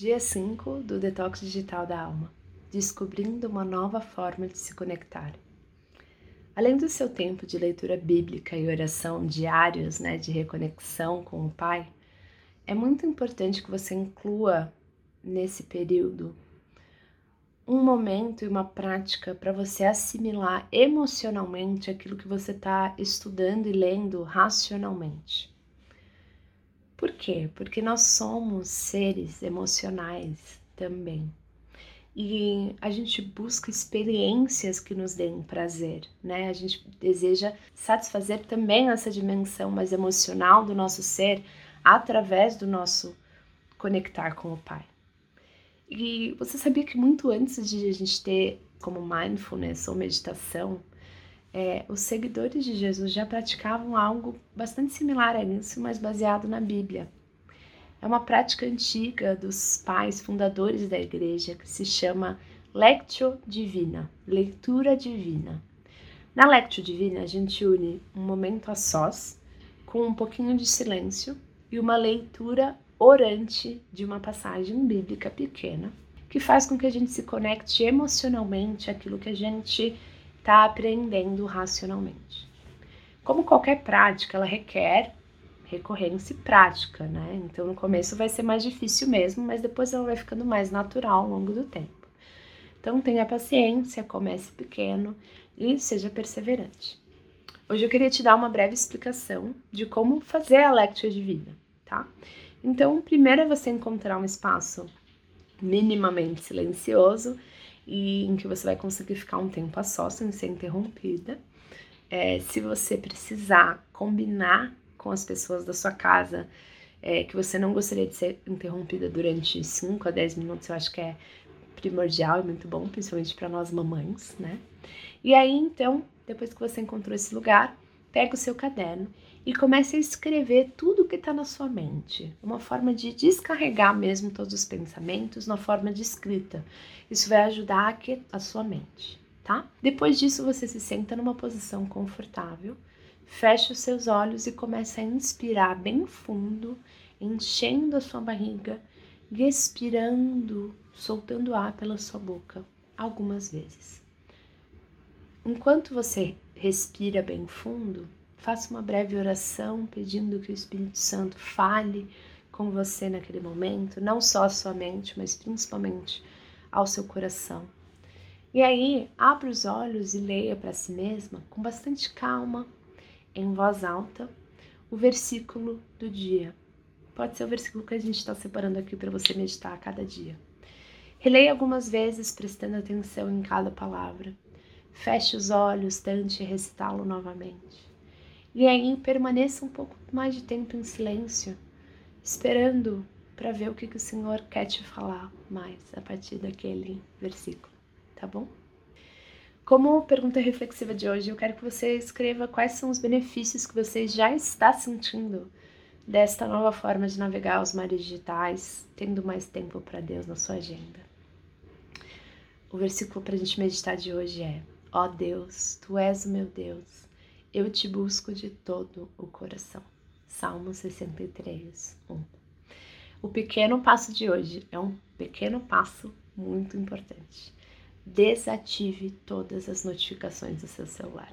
Dia 5 do Detox Digital da Alma Descobrindo uma nova forma de se conectar. Além do seu tempo de leitura bíblica e oração diários, né, de reconexão com o Pai, é muito importante que você inclua nesse período um momento e uma prática para você assimilar emocionalmente aquilo que você está estudando e lendo racionalmente. Por quê? Porque nós somos seres emocionais também. E a gente busca experiências que nos deem prazer, né? A gente deseja satisfazer também essa dimensão mais emocional do nosso ser através do nosso conectar com o Pai. E você sabia que muito antes de a gente ter como mindfulness ou meditação, é, os seguidores de Jesus já praticavam algo bastante similar a isso, mas baseado na Bíblia. É uma prática antiga dos pais fundadores da igreja que se chama Lectio Divina, leitura divina. Na Lectio Divina, a gente une um momento a sós, com um pouquinho de silêncio e uma leitura orante de uma passagem bíblica pequena, que faz com que a gente se conecte emocionalmente àquilo que a gente está aprendendo racionalmente. Como qualquer prática, ela requer recorrência e prática, né? Então no começo vai ser mais difícil mesmo, mas depois ela vai ficando mais natural ao longo do tempo. Então tenha paciência, comece pequeno e seja perseverante. Hoje eu queria te dar uma breve explicação de como fazer a lecture de vida, tá? Então, primeiro é você encontrar um espaço minimamente silencioso e em que você vai conseguir ficar um tempo a sós sem ser interrompida. É, se você precisar combinar com as pessoas da sua casa é, que você não gostaria de ser interrompida durante 5 a 10 minutos, eu acho que é primordial e muito bom, principalmente para nós mamães, né? E aí, então, depois que você encontrou esse lugar, pega o seu caderno e comece a escrever tudo que está na sua mente. Uma forma de descarregar mesmo todos os pensamentos na forma de escrita. Isso vai ajudar a, a sua mente, tá? Depois disso, você se senta numa posição confortável, fecha os seus olhos e começa a inspirar bem fundo, enchendo a sua barriga e expirando, soltando ar pela sua boca algumas vezes. Enquanto você respira bem fundo, Faça uma breve oração pedindo que o Espírito Santo fale com você naquele momento, não só a sua mente, mas principalmente ao seu coração. E aí, abra os olhos e leia para si mesma, com bastante calma, em voz alta, o versículo do dia. Pode ser o versículo que a gente está separando aqui para você meditar a cada dia. Releia algumas vezes, prestando atenção em cada palavra. Feche os olhos, tente recitá-lo novamente. E aí permaneça um pouco mais de tempo em silêncio, esperando para ver o que, que o Senhor quer te falar mais a partir daquele versículo, tá bom? Como pergunta reflexiva de hoje, eu quero que você escreva quais são os benefícios que você já está sentindo desta nova forma de navegar os mares digitais, tendo mais tempo para Deus na sua agenda. O versículo para a gente meditar de hoje é: Ó Deus, tu és o meu Deus eu te busco de todo o coração. Salmo 63, 1. O pequeno passo de hoje é um pequeno passo muito importante. Desative todas as notificações do seu celular,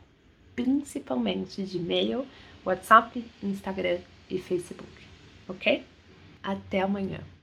principalmente de e-mail, WhatsApp, Instagram e Facebook, ok? Até amanhã.